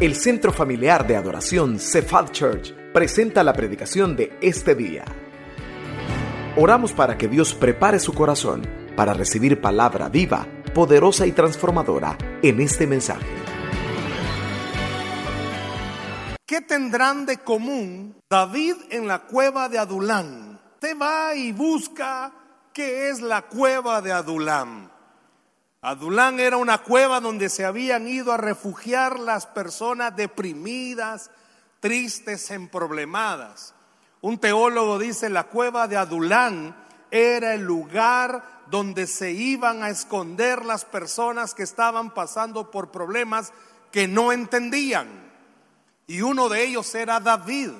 El Centro Familiar de Adoración Cephal Church presenta la predicación de este día. Oramos para que Dios prepare su corazón para recibir palabra viva, poderosa y transformadora en este mensaje. ¿Qué tendrán de común David en la cueva de Adulán? Te va y busca qué es la cueva de Adulán. Adulán era una cueva donde se habían ido a refugiar las personas deprimidas, tristes, emproblemadas. Un teólogo dice, la cueva de Adulán era el lugar donde se iban a esconder las personas que estaban pasando por problemas que no entendían. Y uno de ellos era David.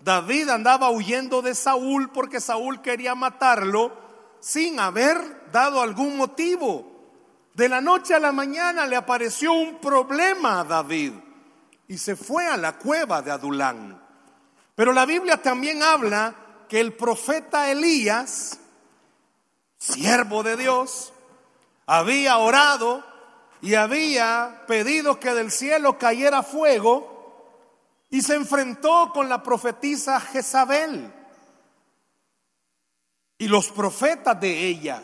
David andaba huyendo de Saúl porque Saúl quería matarlo sin haber dado algún motivo. De la noche a la mañana le apareció un problema a David y se fue a la cueva de Adulán. Pero la Biblia también habla que el profeta Elías, siervo de Dios, había orado y había pedido que del cielo cayera fuego y se enfrentó con la profetisa Jezabel y los profetas de ella.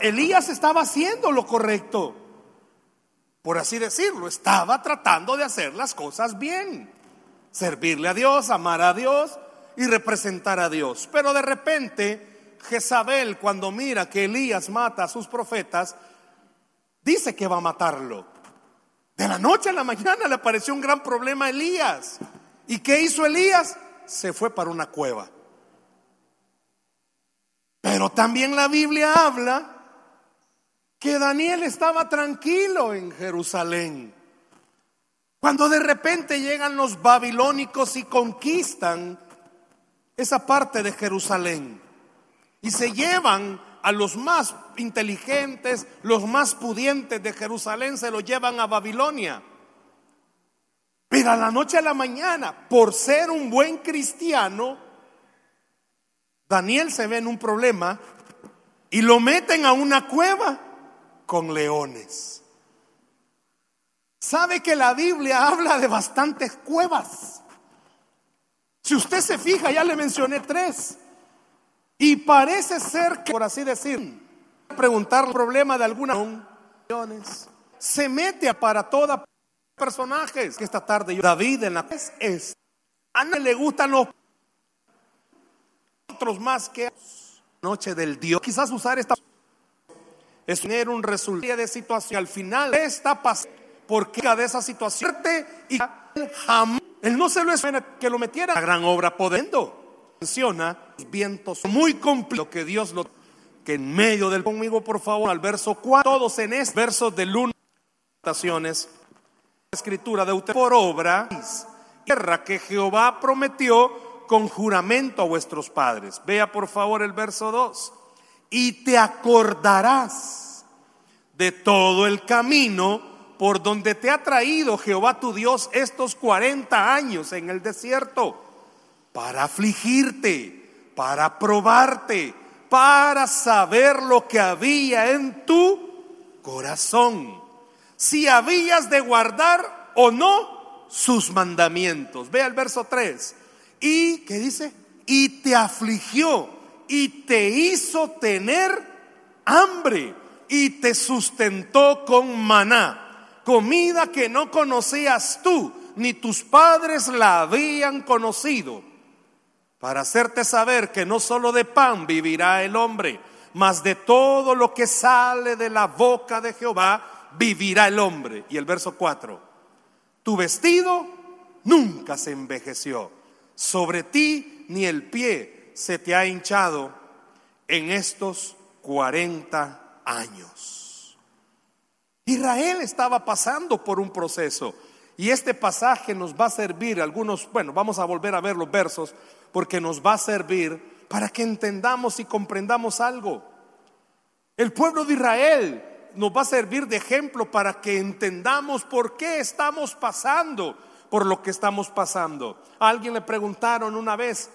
Elías estaba haciendo lo correcto, por así decirlo, estaba tratando de hacer las cosas bien, servirle a Dios, amar a Dios y representar a Dios. Pero de repente, Jezabel, cuando mira que Elías mata a sus profetas, dice que va a matarlo. De la noche a la mañana le apareció un gran problema a Elías. ¿Y qué hizo Elías? Se fue para una cueva. Pero también la Biblia habla que Daniel estaba tranquilo en Jerusalén. Cuando de repente llegan los babilónicos y conquistan esa parte de Jerusalén y se llevan a los más inteligentes, los más pudientes de Jerusalén, se los llevan a Babilonia. Pero a la noche a la mañana, por ser un buen cristiano, Daniel se ve en un problema y lo meten a una cueva con leones. Sabe que la Biblia habla de bastantes cuevas. Si usted se fija, ya le mencioné tres. Y parece ser que, por así decir, preguntar el problema de alguna se mete a para toda personajes que esta tarde yo, David en la es a nadie le gustan los otros más que noche del Dios. Quizás usar esta es tener un resultado de situación. Al final esta paz porque de esa situación y jamás él no se lo espera que lo metiera la gran obra podendo. Menciona los vientos muy complejo que Dios lo que en medio del conmigo por favor al verso 4 todos en este verso de luna escritura de usted por obra tierra que Jehová prometió con juramento a vuestros padres. Vea por favor el verso 2. Y te acordarás de todo el camino por donde te ha traído Jehová tu Dios estos 40 años en el desierto, para afligirte, para probarte, para saber lo que había en tu corazón, si habías de guardar o no sus mandamientos. Vea el verso 3 y, ¿qué dice? Y te afligió y te hizo tener hambre y te sustentó con maná, comida que no conocías tú, ni tus padres la habían conocido, para hacerte saber que no solo de pan vivirá el hombre, mas de todo lo que sale de la boca de Jehová vivirá el hombre. Y el verso 4, tu vestido nunca se envejeció sobre ti ni el pie se te ha hinchado en estos 40 años. Israel estaba pasando por un proceso y este pasaje nos va a servir, algunos, bueno, vamos a volver a ver los versos, porque nos va a servir para que entendamos y comprendamos algo. El pueblo de Israel nos va a servir de ejemplo para que entendamos por qué estamos pasando por lo que estamos pasando. Alguien le preguntaron una vez,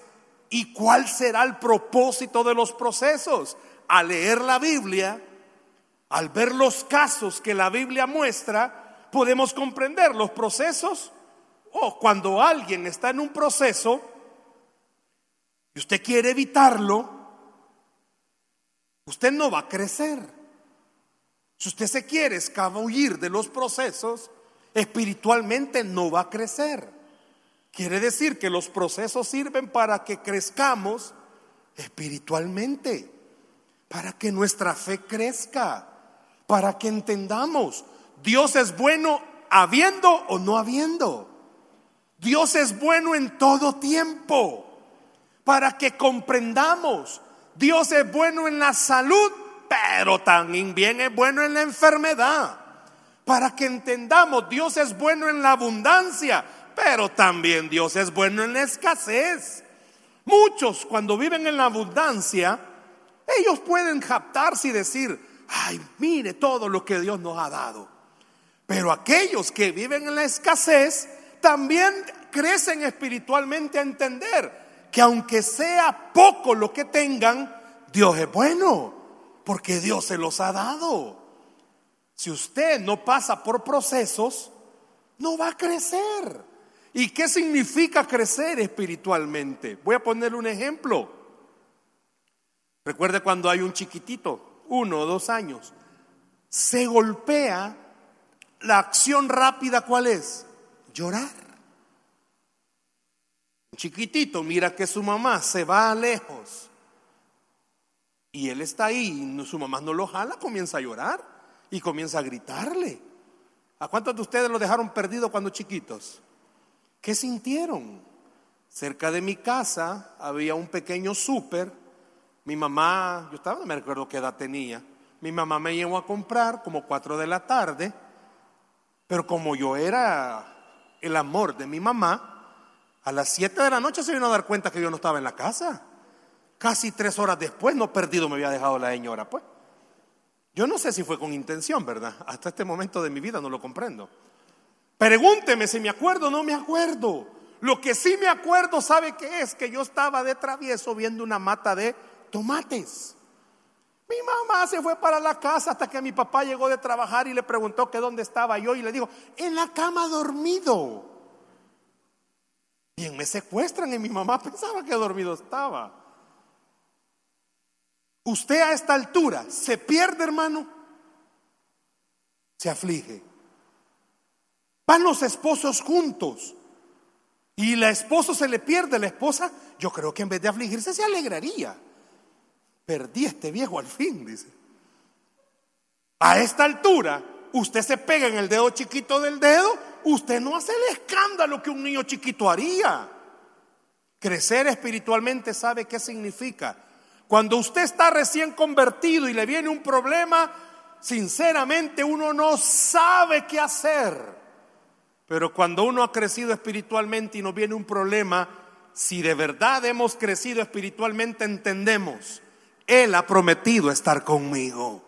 ¿y cuál será el propósito de los procesos? Al leer la Biblia, al ver los casos que la Biblia muestra, podemos comprender los procesos o cuando alguien está en un proceso y usted quiere evitarlo, usted no va a crecer. Si usted se quiere escabullir de los procesos, espiritualmente no va a crecer. Quiere decir que los procesos sirven para que crezcamos espiritualmente, para que nuestra fe crezca, para que entendamos, Dios es bueno habiendo o no habiendo. Dios es bueno en todo tiempo, para que comprendamos, Dios es bueno en la salud, pero también es bueno en la enfermedad. Para que entendamos, Dios es bueno en la abundancia, pero también Dios es bueno en la escasez. Muchos cuando viven en la abundancia, ellos pueden captarse y decir, ay, mire todo lo que Dios nos ha dado. Pero aquellos que viven en la escasez también crecen espiritualmente a entender que aunque sea poco lo que tengan, Dios es bueno, porque Dios se los ha dado. Si usted no pasa por procesos, no va a crecer. ¿Y qué significa crecer espiritualmente? Voy a ponerle un ejemplo. Recuerde cuando hay un chiquitito, uno o dos años, se golpea, la acción rápida ¿cuál es? Llorar. Un chiquitito mira que su mamá se va lejos y él está ahí, y su mamá no lo jala, comienza a llorar y comienza a gritarle. ¿A cuántos de ustedes lo dejaron perdido cuando chiquitos? ¿Qué sintieron? Cerca de mi casa había un pequeño súper. Mi mamá, yo estaba, no me recuerdo qué edad tenía. Mi mamá me llevó a comprar como cuatro de la tarde. Pero como yo era el amor de mi mamá, a las siete de la noche se vino a dar cuenta que yo no estaba en la casa. Casi tres horas después, no perdido me había dejado la señora, pues. Yo no sé si fue con intención, ¿verdad? Hasta este momento de mi vida no lo comprendo. Pregúnteme si me acuerdo o no me acuerdo. Lo que sí me acuerdo, ¿sabe qué es? Que yo estaba de travieso viendo una mata de tomates. Mi mamá se fue para la casa hasta que mi papá llegó de trabajar y le preguntó que dónde estaba yo y le dijo, en la cama dormido. Bien, me secuestran y mi mamá pensaba que dormido estaba. Usted a esta altura se pierde, hermano, se aflige. Van los esposos juntos. Y la esposa se le pierde, la esposa, yo creo que en vez de afligirse se alegraría. Perdí este viejo al fin, dice. A esta altura, usted se pega en el dedo chiquito del dedo, usted no hace el escándalo que un niño chiquito haría. Crecer espiritualmente sabe qué significa. Cuando usted está recién convertido y le viene un problema, sinceramente uno no sabe qué hacer. Pero cuando uno ha crecido espiritualmente y nos viene un problema, si de verdad hemos crecido espiritualmente, entendemos, Él ha prometido estar conmigo.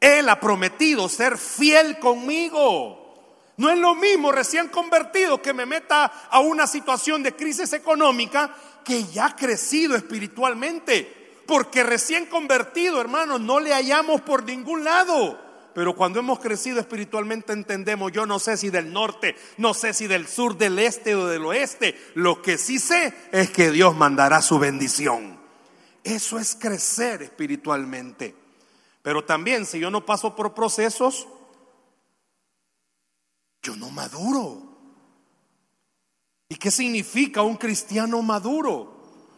Él ha prometido ser fiel conmigo. No es lo mismo recién convertido que me meta a una situación de crisis económica que ya ha crecido espiritualmente. Porque recién convertido, hermanos, no le hallamos por ningún lado. Pero cuando hemos crecido espiritualmente entendemos, yo no sé si del norte, no sé si del sur, del este o del oeste. Lo que sí sé es que Dios mandará su bendición. Eso es crecer espiritualmente. Pero también si yo no paso por procesos, yo no maduro. ¿Y qué significa un cristiano maduro?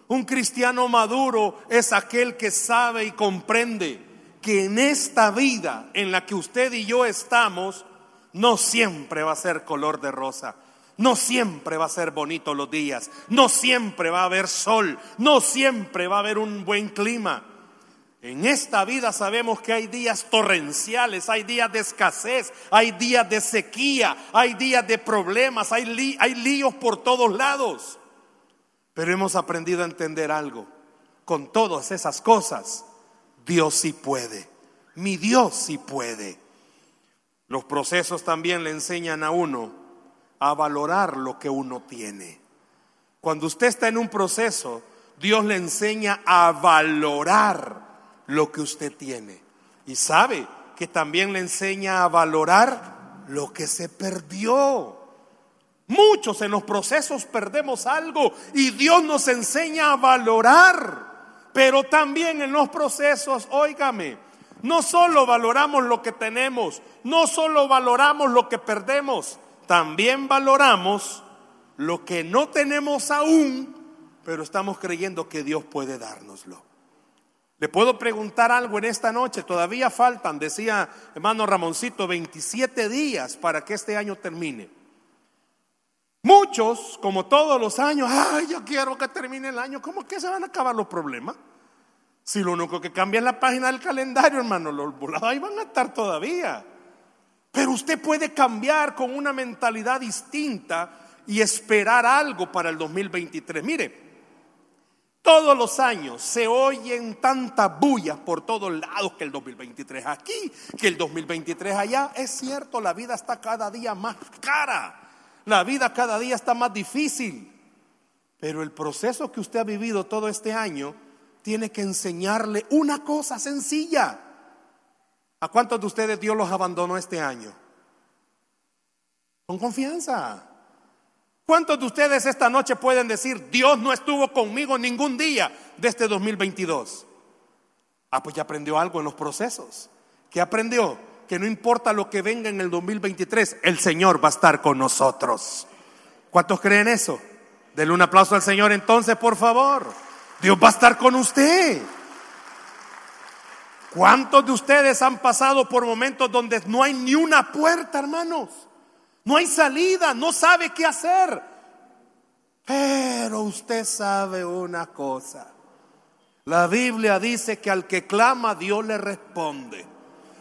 Un cristiano maduro es aquel que sabe y comprende que en esta vida en la que usted y yo estamos, no siempre va a ser color de rosa. No siempre va a ser bonito los días, no siempre va a haber sol, no siempre va a haber un buen clima. En esta vida sabemos que hay días torrenciales, hay días de escasez, hay días de sequía, hay días de problemas, hay, hay líos por todos lados. Pero hemos aprendido a entender algo. Con todas esas cosas, Dios sí puede. Mi Dios sí puede. Los procesos también le enseñan a uno a valorar lo que uno tiene. Cuando usted está en un proceso, Dios le enseña a valorar lo que usted tiene. Y sabe que también le enseña a valorar lo que se perdió. Muchos en los procesos perdemos algo y Dios nos enseña a valorar. Pero también en los procesos, óigame, no solo valoramos lo que tenemos, no solo valoramos lo que perdemos, también valoramos lo que no tenemos aún, pero estamos creyendo que Dios puede dárnoslo. Le puedo preguntar algo en esta noche, todavía faltan, decía hermano Ramoncito, 27 días para que este año termine. Muchos, como todos los años, ay, yo quiero que termine el año, ¿cómo que se van a acabar los problemas? Si lo único que cambia es la página del calendario, hermano, los volados ahí van a estar todavía. Pero usted puede cambiar con una mentalidad distinta y esperar algo para el 2023. Mire, todos los años se oyen tantas bullas por todos lados que el 2023 aquí, que el 2023 allá. Es cierto, la vida está cada día más cara, la vida cada día está más difícil. Pero el proceso que usted ha vivido todo este año tiene que enseñarle una cosa sencilla. ¿A cuántos de ustedes Dios los abandonó este año? Con confianza. ¿Cuántos de ustedes esta noche pueden decir, Dios no estuvo conmigo ningún día de este 2022? Ah, pues ya aprendió algo en los procesos. ¿Qué aprendió? Que no importa lo que venga en el 2023, el Señor va a estar con nosotros. ¿Cuántos creen eso? Denle un aplauso al Señor entonces, por favor. Dios va a estar con usted. ¿Cuántos de ustedes han pasado por momentos donde no hay ni una puerta, hermanos? No hay salida, no sabe qué hacer. Pero usted sabe una cosa. La Biblia dice que al que clama Dios le responde.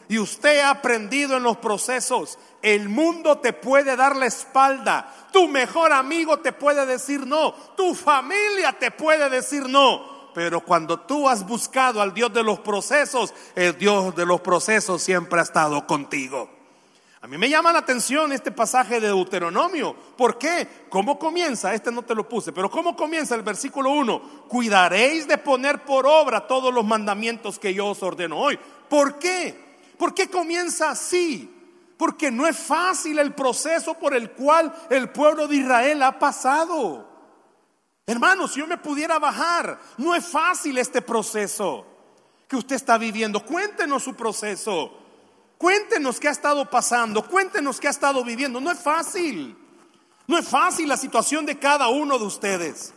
Y usted ha aprendido en los procesos. El mundo te puede dar la espalda. Tu mejor amigo te puede decir no. Tu familia te puede decir no. Pero cuando tú has buscado al Dios de los procesos, el Dios de los procesos siempre ha estado contigo. A mí me llama la atención este pasaje de Deuteronomio. ¿Por qué? ¿Cómo comienza? Este no te lo puse, pero ¿cómo comienza el versículo 1? Cuidaréis de poner por obra todos los mandamientos que yo os ordeno hoy. ¿Por qué? ¿Por qué comienza así? Porque no es fácil el proceso por el cual el pueblo de Israel ha pasado. Hermanos, si yo me pudiera bajar, no es fácil este proceso que usted está viviendo. Cuéntenos su proceso. Cuéntenos qué ha estado pasando. Cuéntenos qué ha estado viviendo. No es fácil. No es fácil la situación de cada uno de ustedes.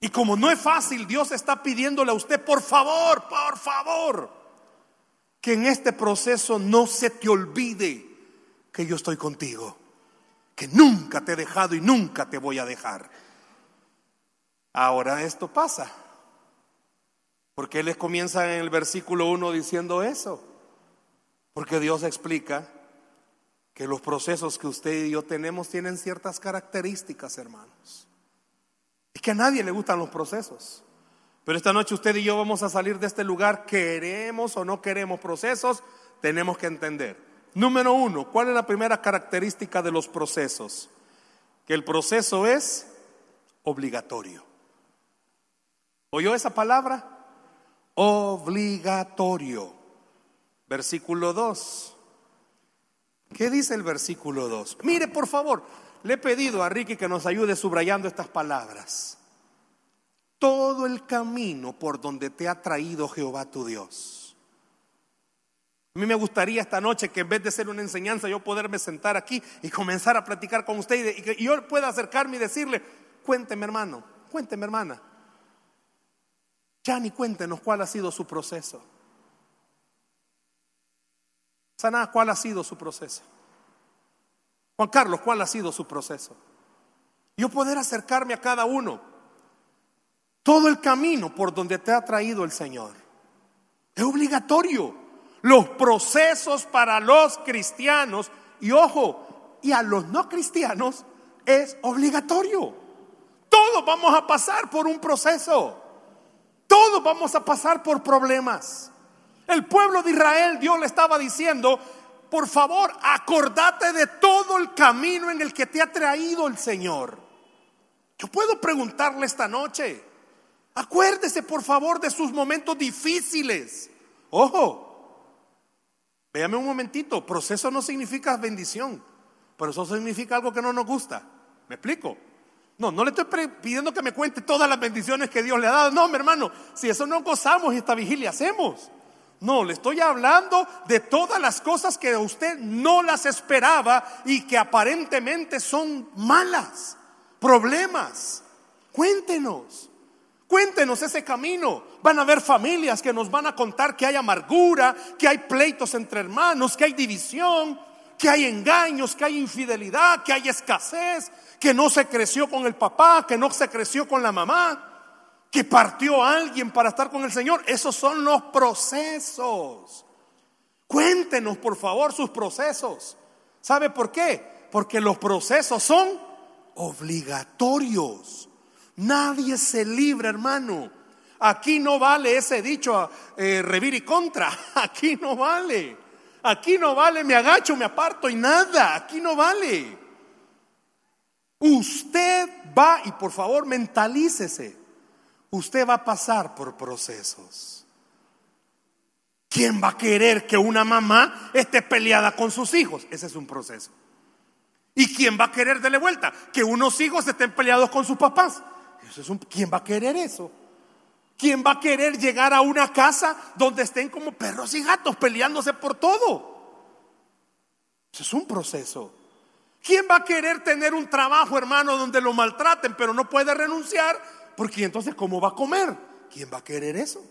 Y como no es fácil, Dios está pidiéndole a usted, por favor, por favor, que en este proceso no se te olvide que yo estoy contigo, que nunca te he dejado y nunca te voy a dejar. Ahora esto pasa. porque les comienza en el versículo 1 diciendo eso? Porque Dios explica que los procesos que usted y yo tenemos tienen ciertas características, hermanos. Es que a nadie le gustan los procesos. Pero esta noche usted y yo vamos a salir de este lugar, queremos o no queremos procesos, tenemos que entender. Número uno, ¿cuál es la primera característica de los procesos? Que el proceso es obligatorio. ¿Oyó esa palabra? Obligatorio. Versículo 2. ¿Qué dice el versículo 2? Mire, por favor, le he pedido a Ricky que nos ayude subrayando estas palabras todo el camino por donde te ha traído Jehová tu Dios. A mí me gustaría esta noche que en vez de ser una enseñanza yo poderme sentar aquí y comenzar a platicar con usted y que yo pueda acercarme y decirle, cuénteme hermano, cuénteme hermana. ni cuéntenos cuál ha sido su proceso. Saná, ¿cuál ha sido su proceso? Juan Carlos, ¿cuál ha sido su proceso? Yo poder acercarme a cada uno todo el camino por donde te ha traído el Señor. Es obligatorio. Los procesos para los cristianos, y ojo, y a los no cristianos, es obligatorio. Todos vamos a pasar por un proceso. Todos vamos a pasar por problemas. El pueblo de Israel, Dios le estaba diciendo, por favor, acordate de todo el camino en el que te ha traído el Señor. Yo puedo preguntarle esta noche, Acuérdese por favor de sus momentos difíciles. Ojo, Véame un momentito, proceso no significa bendición, pero eso significa algo que no nos gusta. ¿Me explico? No, no le estoy pidiendo que me cuente todas las bendiciones que Dios le ha dado. No, mi hermano, si eso no gozamos y esta vigilia hacemos. No, le estoy hablando de todas las cosas que usted no las esperaba y que aparentemente son malas, problemas. Cuéntenos. Cuéntenos ese camino. Van a haber familias que nos van a contar que hay amargura, que hay pleitos entre hermanos, que hay división, que hay engaños, que hay infidelidad, que hay escasez, que no se creció con el papá, que no se creció con la mamá, que partió alguien para estar con el Señor. Esos son los procesos. Cuéntenos, por favor, sus procesos. ¿Sabe por qué? Porque los procesos son obligatorios. Nadie se libra, hermano. Aquí no vale ese dicho, eh, revir y contra. Aquí no vale. Aquí no vale, me agacho, me aparto y nada. Aquí no vale. Usted va, y por favor mentalícese, usted va a pasar por procesos. ¿Quién va a querer que una mamá esté peleada con sus hijos? Ese es un proceso. ¿Y quién va a querer darle vuelta? Que unos hijos estén peleados con sus papás. ¿Quién va a querer eso? ¿Quién va a querer llegar a una casa donde estén como perros y gatos peleándose por todo? Eso es un proceso. ¿Quién va a querer tener un trabajo, hermano, donde lo maltraten, pero no puede renunciar? Porque entonces, ¿cómo va a comer? ¿Quién va a querer eso?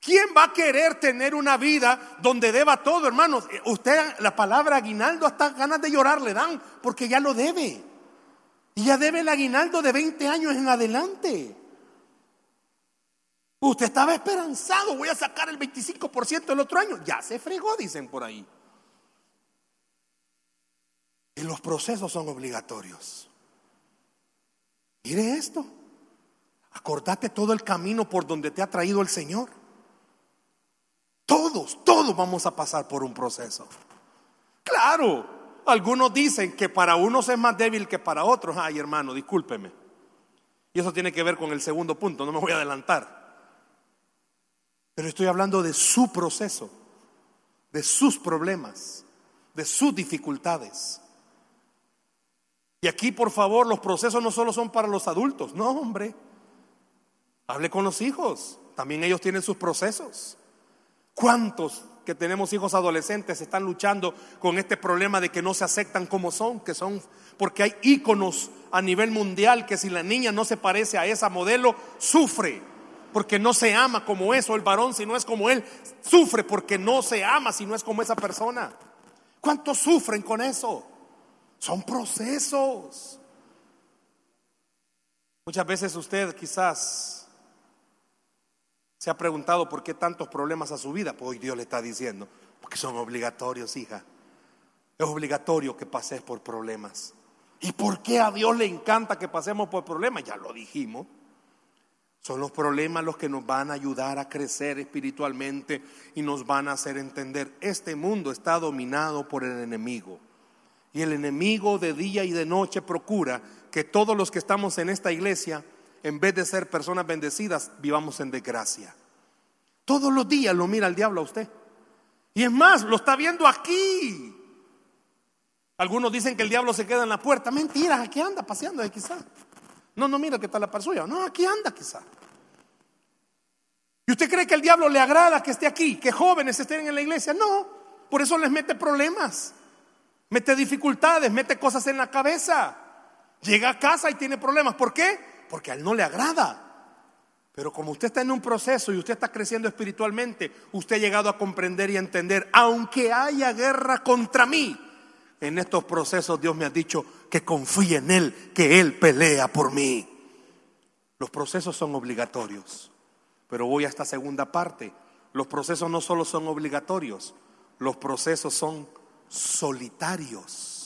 ¿Quién va a querer tener una vida donde deba todo, hermanos? Usted, la palabra aguinaldo, hasta ganas de llorar le dan, porque ya lo debe. Y ya debe el aguinaldo de 20 años en adelante. Usted estaba esperanzado, voy a sacar el 25% el otro año. Ya se fregó, dicen por ahí. Y los procesos son obligatorios. Mire esto. Acordate todo el camino por donde te ha traído el Señor. Todos, todos vamos a pasar por un proceso. Claro, algunos dicen que para unos es más débil que para otros. Ay, hermano, discúlpeme. Y eso tiene que ver con el segundo punto, no me voy a adelantar. Pero estoy hablando de su proceso, de sus problemas, de sus dificultades. Y aquí, por favor, los procesos no solo son para los adultos, no, hombre. Hable con los hijos, también ellos tienen sus procesos. ¿Cuántos que tenemos hijos adolescentes están luchando con este problema de que no se aceptan como son, que son porque hay íconos a nivel mundial que si la niña no se parece a esa modelo, sufre porque no se ama como eso, el varón si no es como él, sufre porque no se ama si no es como esa persona. ¿Cuántos sufren con eso? Son procesos. Muchas veces usted quizás se ha preguntado por qué tantos problemas a su vida. Pues hoy Dios le está diciendo, porque son obligatorios, hija. Es obligatorio que pases por problemas. ¿Y por qué a Dios le encanta que pasemos por problemas? Ya lo dijimos. Son los problemas los que nos van a ayudar a crecer espiritualmente y nos van a hacer entender, este mundo está dominado por el enemigo. Y el enemigo de día y de noche procura que todos los que estamos en esta iglesia en vez de ser personas bendecidas, vivamos en desgracia. Todos los días lo mira el diablo a usted. Y es más, lo está viendo aquí. Algunos dicen que el diablo se queda en la puerta. Mentira, aquí anda paseando ahí quizá. No, no, mira que está la par suya. No, aquí anda quizá. ¿Y usted cree que el diablo le agrada que esté aquí, que jóvenes estén en la iglesia? No, por eso les mete problemas, mete dificultades, mete cosas en la cabeza. Llega a casa y tiene problemas. ¿Por qué? Porque a él no le agrada. Pero como usted está en un proceso y usted está creciendo espiritualmente, usted ha llegado a comprender y a entender, aunque haya guerra contra mí, en estos procesos Dios me ha dicho que confíe en Él, que Él pelea por mí. Los procesos son obligatorios. Pero voy a esta segunda parte. Los procesos no solo son obligatorios, los procesos son solitarios.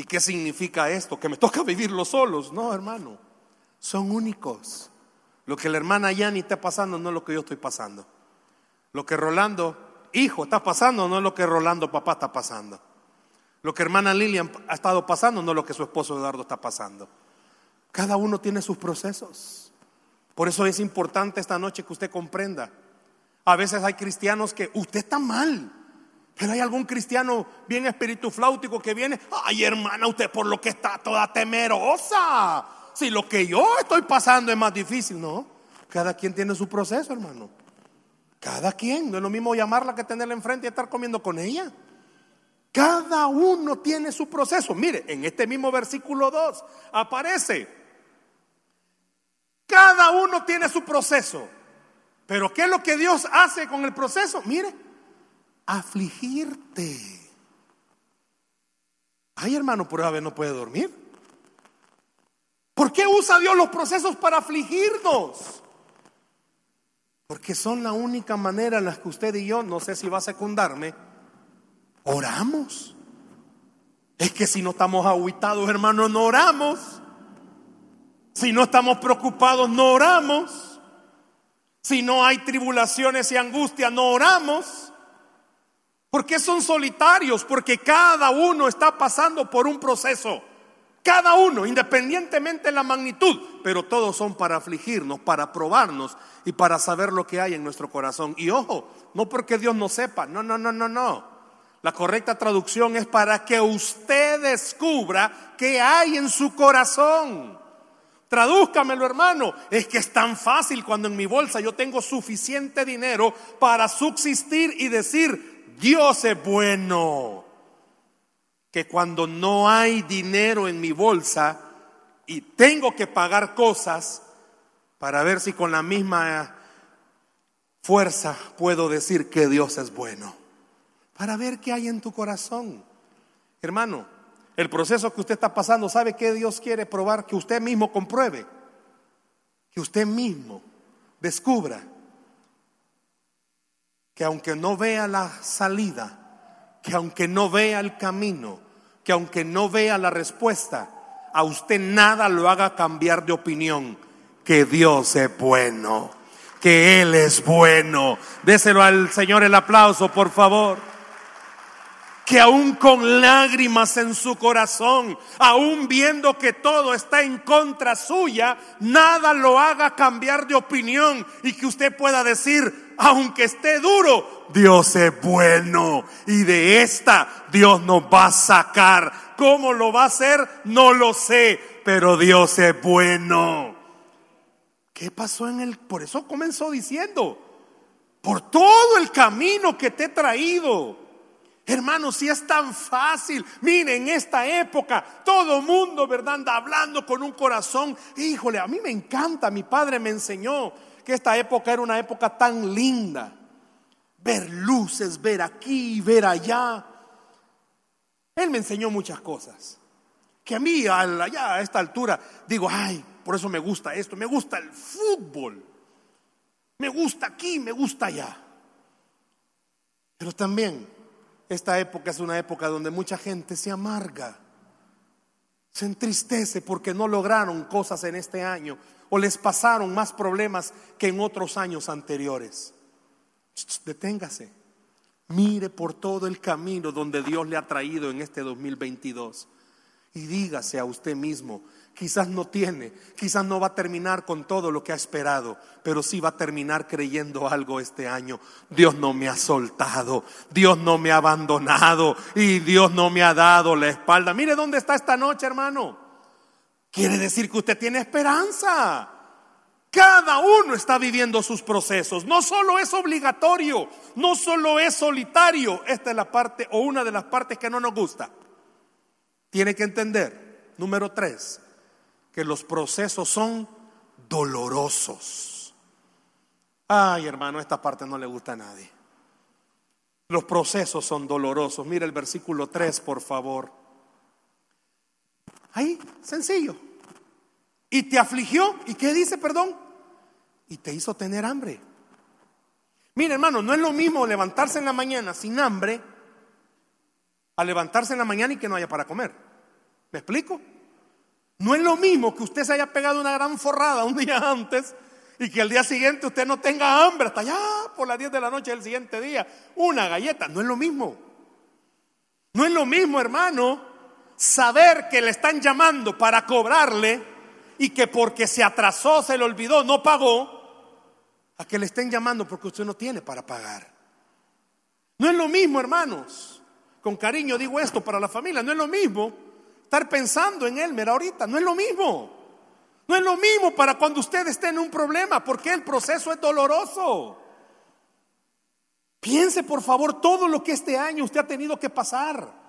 ¿Y qué significa esto? ¿Que me toca vivirlo solos? No, hermano. Son únicos. Lo que la hermana Yani está pasando no es lo que yo estoy pasando. Lo que Rolando, hijo, está pasando no es lo que Rolando, papá, está pasando. Lo que hermana Lilian ha estado pasando no es lo que su esposo Eduardo está pasando. Cada uno tiene sus procesos. Por eso es importante esta noche que usted comprenda. A veces hay cristianos que usted está mal. Pero hay algún cristiano bien espíritu flautico que viene, ay hermana, usted por lo que está toda temerosa. Si lo que yo estoy pasando es más difícil, no. Cada quien tiene su proceso, hermano. Cada quien. No es lo mismo llamarla que tenerla enfrente y estar comiendo con ella. Cada uno tiene su proceso. Mire, en este mismo versículo 2 aparece. Cada uno tiene su proceso. Pero ¿qué es lo que Dios hace con el proceso? Mire, afligirte. Ay, hermano, por ver no puede dormir. ¿Por qué usa Dios los procesos para afligirnos? Porque son la única manera en la que usted y yo, no sé si va a secundarme, oramos. Es que si no estamos aguitados, hermano, no oramos. Si no estamos preocupados, no oramos. Si no hay tribulaciones y angustia, no oramos. ¿Por qué son solitarios? Porque cada uno está pasando por un proceso. Cada uno, independientemente de la magnitud, pero todos son para afligirnos, para probarnos y para saber lo que hay en nuestro corazón. Y ojo, no porque Dios no sepa, no, no, no, no, no. La correcta traducción es para que usted descubra qué hay en su corazón. Tradúzcamelo, hermano. Es que es tan fácil cuando en mi bolsa yo tengo suficiente dinero para subsistir y decir, Dios es bueno. Que cuando no hay dinero en mi bolsa y tengo que pagar cosas para ver si con la misma fuerza puedo decir que Dios es bueno para ver qué hay en tu corazón. Hermano, el proceso que usted está pasando, ¿sabe qué Dios quiere probar? Que usted mismo compruebe, que usted mismo descubra que aunque no vea la salida, que aunque no vea el camino, que aunque no vea la respuesta, a usted nada lo haga cambiar de opinión, que Dios es bueno, que Él es bueno. Déselo al Señor el aplauso, por favor que aún con lágrimas en su corazón, aún viendo que todo está en contra suya, nada lo haga cambiar de opinión y que usted pueda decir, aunque esté duro, Dios es bueno y de esta Dios nos va a sacar. ¿Cómo lo va a hacer? No lo sé, pero Dios es bueno. ¿Qué pasó en el? Por eso comenzó diciendo, por todo el camino que te he traído Hermanos, si es tan fácil, miren, en esta época todo mundo, ¿verdad? Anda hablando con un corazón. Híjole, a mí me encanta, mi padre me enseñó que esta época era una época tan linda. Ver luces, ver aquí, ver allá. Él me enseñó muchas cosas. Que a mí, allá a esta altura, digo, ay, por eso me gusta esto, me gusta el fútbol. Me gusta aquí, me gusta allá. Pero también esta época es una época donde mucha gente se amarga, se entristece porque no lograron cosas en este año o les pasaron más problemas que en otros años anteriores. Deténgase, mire por todo el camino donde Dios le ha traído en este 2022 y dígase a usted mismo, Quizás no tiene, quizás no va a terminar con todo lo que ha esperado, pero sí va a terminar creyendo algo este año. Dios no me ha soltado, Dios no me ha abandonado y Dios no me ha dado la espalda. Mire dónde está esta noche, hermano. Quiere decir que usted tiene esperanza. Cada uno está viviendo sus procesos. No solo es obligatorio, no solo es solitario. Esta es la parte o una de las partes que no nos gusta. Tiene que entender. Número tres, que los procesos son dolorosos. Ay, hermano, esta parte no le gusta a nadie. Los procesos son dolorosos. Mira el versículo 3, por favor. Ahí, sencillo. Y te afligió. ¿Y qué dice, perdón? Y te hizo tener hambre. Mira, hermano, no es lo mismo levantarse en la mañana sin hambre a levantarse en la mañana y que no haya para comer. ¿Me explico? No es lo mismo que usted se haya pegado una gran forrada un día antes y que al día siguiente usted no tenga hambre hasta allá por las 10 de la noche del siguiente día. Una galleta, no es lo mismo. No es lo mismo, hermano, saber que le están llamando para cobrarle y que porque se atrasó, se le olvidó, no pagó, a que le estén llamando porque usted no tiene para pagar. No es lo mismo, hermanos. Con cariño digo esto para la familia. No es lo mismo estar pensando en Elmer ahorita. No es lo mismo. No es lo mismo para cuando usted esté en un problema porque el proceso es doloroso. Piense por favor todo lo que este año usted ha tenido que pasar.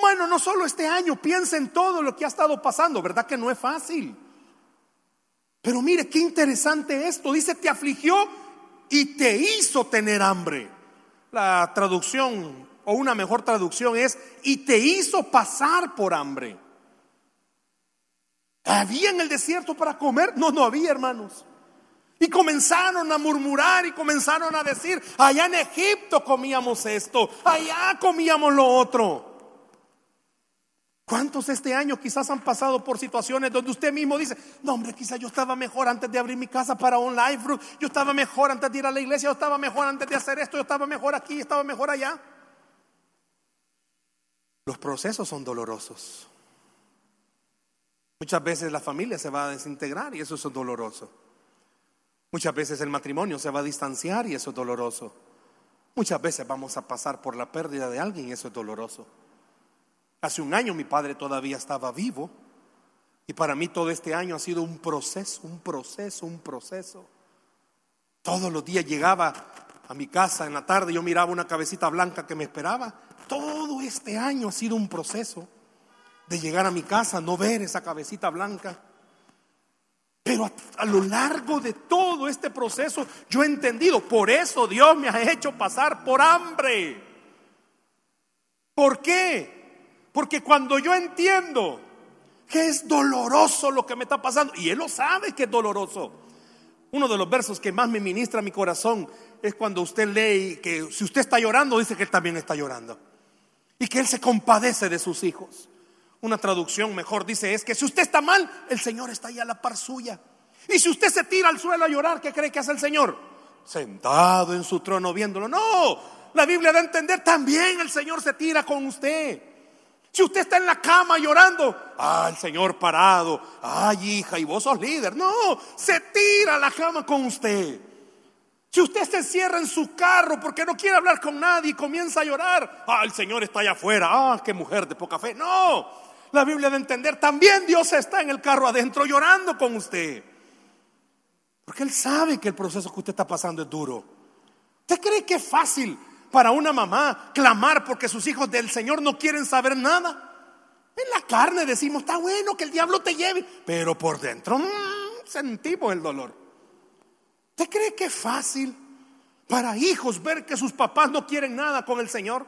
Bueno, no solo este año, piense en todo lo que ha estado pasando, ¿verdad que no es fácil? Pero mire, qué interesante esto. Dice, te afligió y te hizo tener hambre. La traducción, o una mejor traducción es, y te hizo pasar por hambre. ¿Había en el desierto para comer? No, no había, hermanos. Y comenzaron a murmurar y comenzaron a decir, allá en Egipto comíamos esto, allá comíamos lo otro. ¿Cuántos este año quizás han pasado por situaciones donde usted mismo dice, no hombre, quizás yo estaba mejor antes de abrir mi casa para un live yo estaba mejor antes de ir a la iglesia, yo estaba mejor antes de hacer esto, yo estaba mejor aquí, yo estaba mejor allá? Los procesos son dolorosos. Muchas veces la familia se va a desintegrar y eso es doloroso. Muchas veces el matrimonio se va a distanciar y eso es doloroso. Muchas veces vamos a pasar por la pérdida de alguien y eso es doloroso. Hace un año mi padre todavía estaba vivo y para mí todo este año ha sido un proceso, un proceso, un proceso. Todos los días llegaba a mi casa en la tarde, yo miraba una cabecita blanca que me esperaba. Todo este año ha sido un proceso de llegar a mi casa, no ver esa cabecita blanca. Pero a, a, lo largo de todo este proceso yo he entendido, por eso Dios me ha hecho pasar por hambre. ¿Por qué? Porque cuando yo entiendo que es doloroso lo que me está pasando, y Él lo sabe que es doloroso. Uno de los versos que más me ministra mi corazón es cuando usted lee que si usted está llorando, dice que Él también está llorando. Y que Él se compadece de sus hijos. Una traducción mejor dice es que si usted está mal, el Señor está ahí a la par suya. Y si usted se tira al suelo a llorar, ¿qué cree que hace el Señor? Sentado en su trono viéndolo. No, la Biblia da a entender también el Señor se tira con usted. Si usted está en la cama llorando, ah, el Señor parado, ay hija, y vos sos líder. No, se tira a la cama con usted. Si usted se cierra en su carro porque no quiere hablar con nadie y comienza a llorar, ah, el Señor está allá afuera, ah, qué mujer de poca fe. No, la Biblia de entender, también Dios está en el carro adentro llorando con usted. Porque Él sabe que el proceso que usted está pasando es duro. ¿Usted cree que es fácil para una mamá clamar porque sus hijos del Señor no quieren saber nada. En la carne decimos, está bueno que el diablo te lleve, pero por dentro mmm, sentimos el dolor. ¿Usted cree que es fácil para hijos ver que sus papás no quieren nada con el Señor?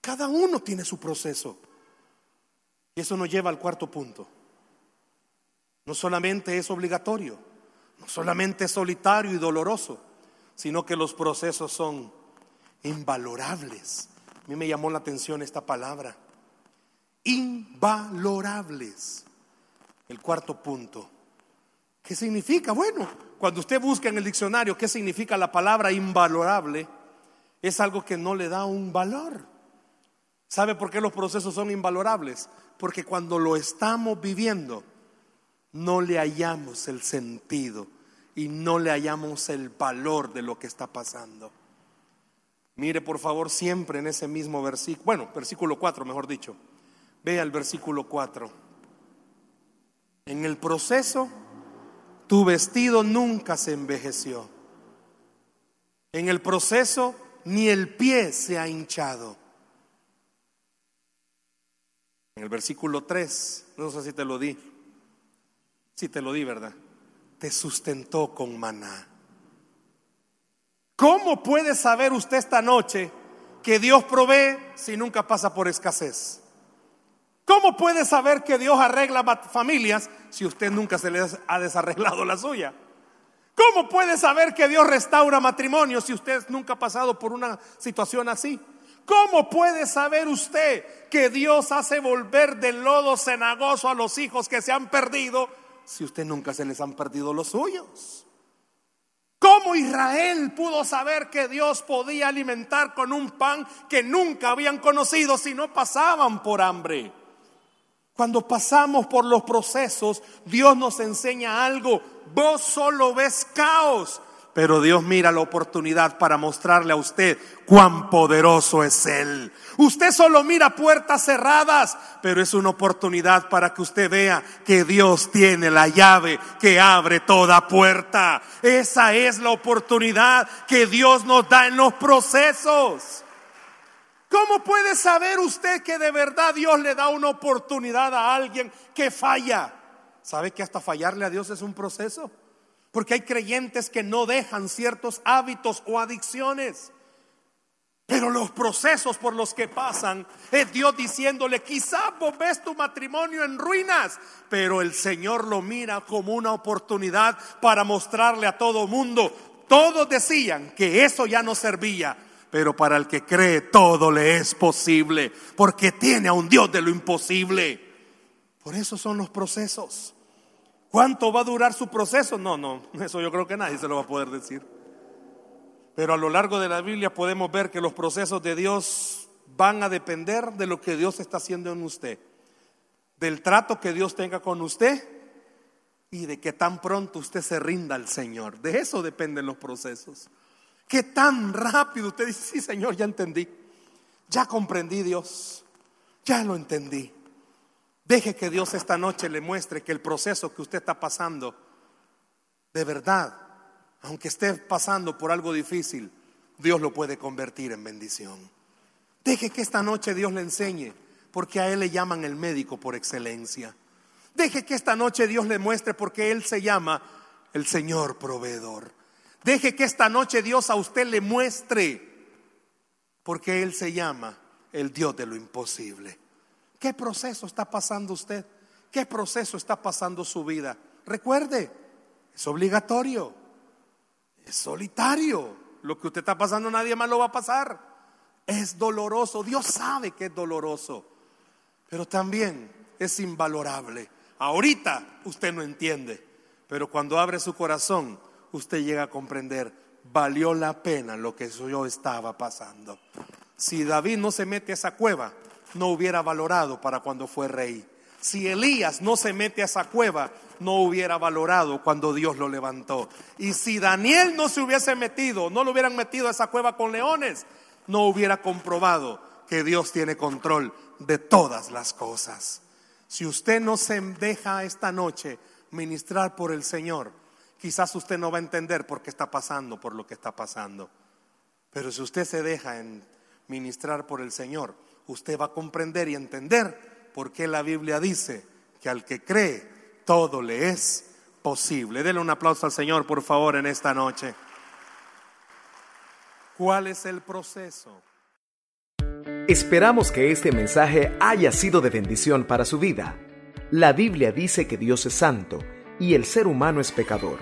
Cada uno tiene su proceso. Y eso nos lleva al cuarto punto. No solamente es obligatorio, no solamente es solitario y doloroso, sino que los procesos son invalorables. A mí me llamó la atención esta palabra. Invalorables. El cuarto punto. ¿Qué significa? Bueno, cuando usted busca en el diccionario qué significa la palabra invalorable, es algo que no le da un valor. ¿Sabe por qué los procesos son invalorables? Porque cuando lo estamos viviendo, no le hallamos el sentido y no le hallamos el valor de lo que está pasando. Mire por favor siempre en ese mismo versículo, bueno, versículo 4 mejor dicho. Vea el versículo 4. En el proceso, tu vestido nunca se envejeció. En el proceso, ni el pie se ha hinchado. En el versículo 3, no sé si te lo di. Si te lo di, ¿verdad? Te sustentó con maná. ¿Cómo puede saber usted esta noche que Dios provee si nunca pasa por escasez? ¿Cómo puede saber que Dios arregla familias si usted nunca se le ha desarreglado la suya? ¿Cómo puede saber que Dios restaura matrimonios si usted nunca ha pasado por una situación así? ¿Cómo puede saber usted que Dios hace volver del lodo cenagoso a los hijos que se han perdido si usted nunca se les han perdido los suyos? ¿Cómo Israel pudo saber que Dios podía alimentar con un pan que nunca habían conocido si no pasaban por hambre? Cuando pasamos por los procesos, Dios nos enseña algo. Vos solo ves caos, pero Dios mira la oportunidad para mostrarle a usted cuán poderoso es Él. Usted solo mira puertas cerradas, pero es una oportunidad para que usted vea que Dios tiene la llave que abre toda puerta. Esa es la oportunidad que Dios nos da en los procesos. ¿Cómo puede saber usted que de verdad Dios le da una oportunidad a alguien que falla? ¿Sabe que hasta fallarle a Dios es un proceso? Porque hay creyentes que no dejan ciertos hábitos o adicciones. Pero los procesos por los que pasan es Dios diciéndole, quizás vos ves tu matrimonio en ruinas, pero el Señor lo mira como una oportunidad para mostrarle a todo mundo. Todos decían que eso ya no servía, pero para el que cree todo le es posible, porque tiene a un Dios de lo imposible. Por eso son los procesos. ¿Cuánto va a durar su proceso? No, no, eso yo creo que nadie se lo va a poder decir. Pero a lo largo de la Biblia podemos ver que los procesos de Dios van a depender de lo que Dios está haciendo en usted, del trato que Dios tenga con usted y de que tan pronto usted se rinda al Señor. De eso dependen los procesos. Que tan rápido usted dice, sí Señor, ya entendí, ya comprendí Dios, ya lo entendí. Deje que Dios esta noche le muestre que el proceso que usted está pasando, de verdad, aunque esté pasando por algo difícil, Dios lo puede convertir en bendición. Deje que esta noche Dios le enseñe, porque a Él le llaman el médico por excelencia. Deje que esta noche Dios le muestre porque Él se llama el Señor proveedor. Deje que esta noche Dios a usted le muestre porque Él se llama el Dios de lo imposible. ¿Qué proceso está pasando usted? ¿Qué proceso está pasando su vida? Recuerde, es obligatorio, es solitario. Lo que usted está pasando nadie más lo va a pasar. Es doloroso, Dios sabe que es doloroso, pero también es invalorable. Ahorita usted no entiende, pero cuando abre su corazón, usted llega a comprender, valió la pena lo que yo estaba pasando. Si David no se mete a esa cueva, no hubiera valorado para cuando fue rey. Si Elías no se mete a esa cueva, no hubiera valorado cuando Dios lo levantó. Y si Daniel no se hubiese metido, no lo hubieran metido a esa cueva con leones, no hubiera comprobado que Dios tiene control de todas las cosas. Si usted no se deja esta noche ministrar por el Señor, quizás usted no va a entender por qué está pasando, por lo que está pasando. Pero si usted se deja en ministrar por el Señor, usted va a comprender y entender por qué la Biblia dice que al que cree todo le es posible. Denle un aplauso al Señor, por favor, en esta noche. ¿Cuál es el proceso? Esperamos que este mensaje haya sido de bendición para su vida. La Biblia dice que Dios es santo y el ser humano es pecador,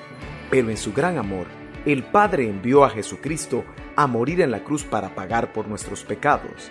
pero en su gran amor, el Padre envió a Jesucristo a morir en la cruz para pagar por nuestros pecados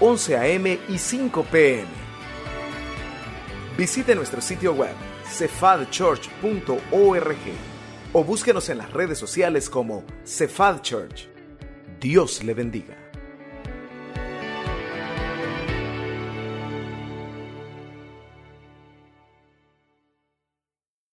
11 a.m. y 5 p.m. Visite nuestro sitio web cefadchurch.org o búsquenos en las redes sociales como Cefad Church. Dios le bendiga.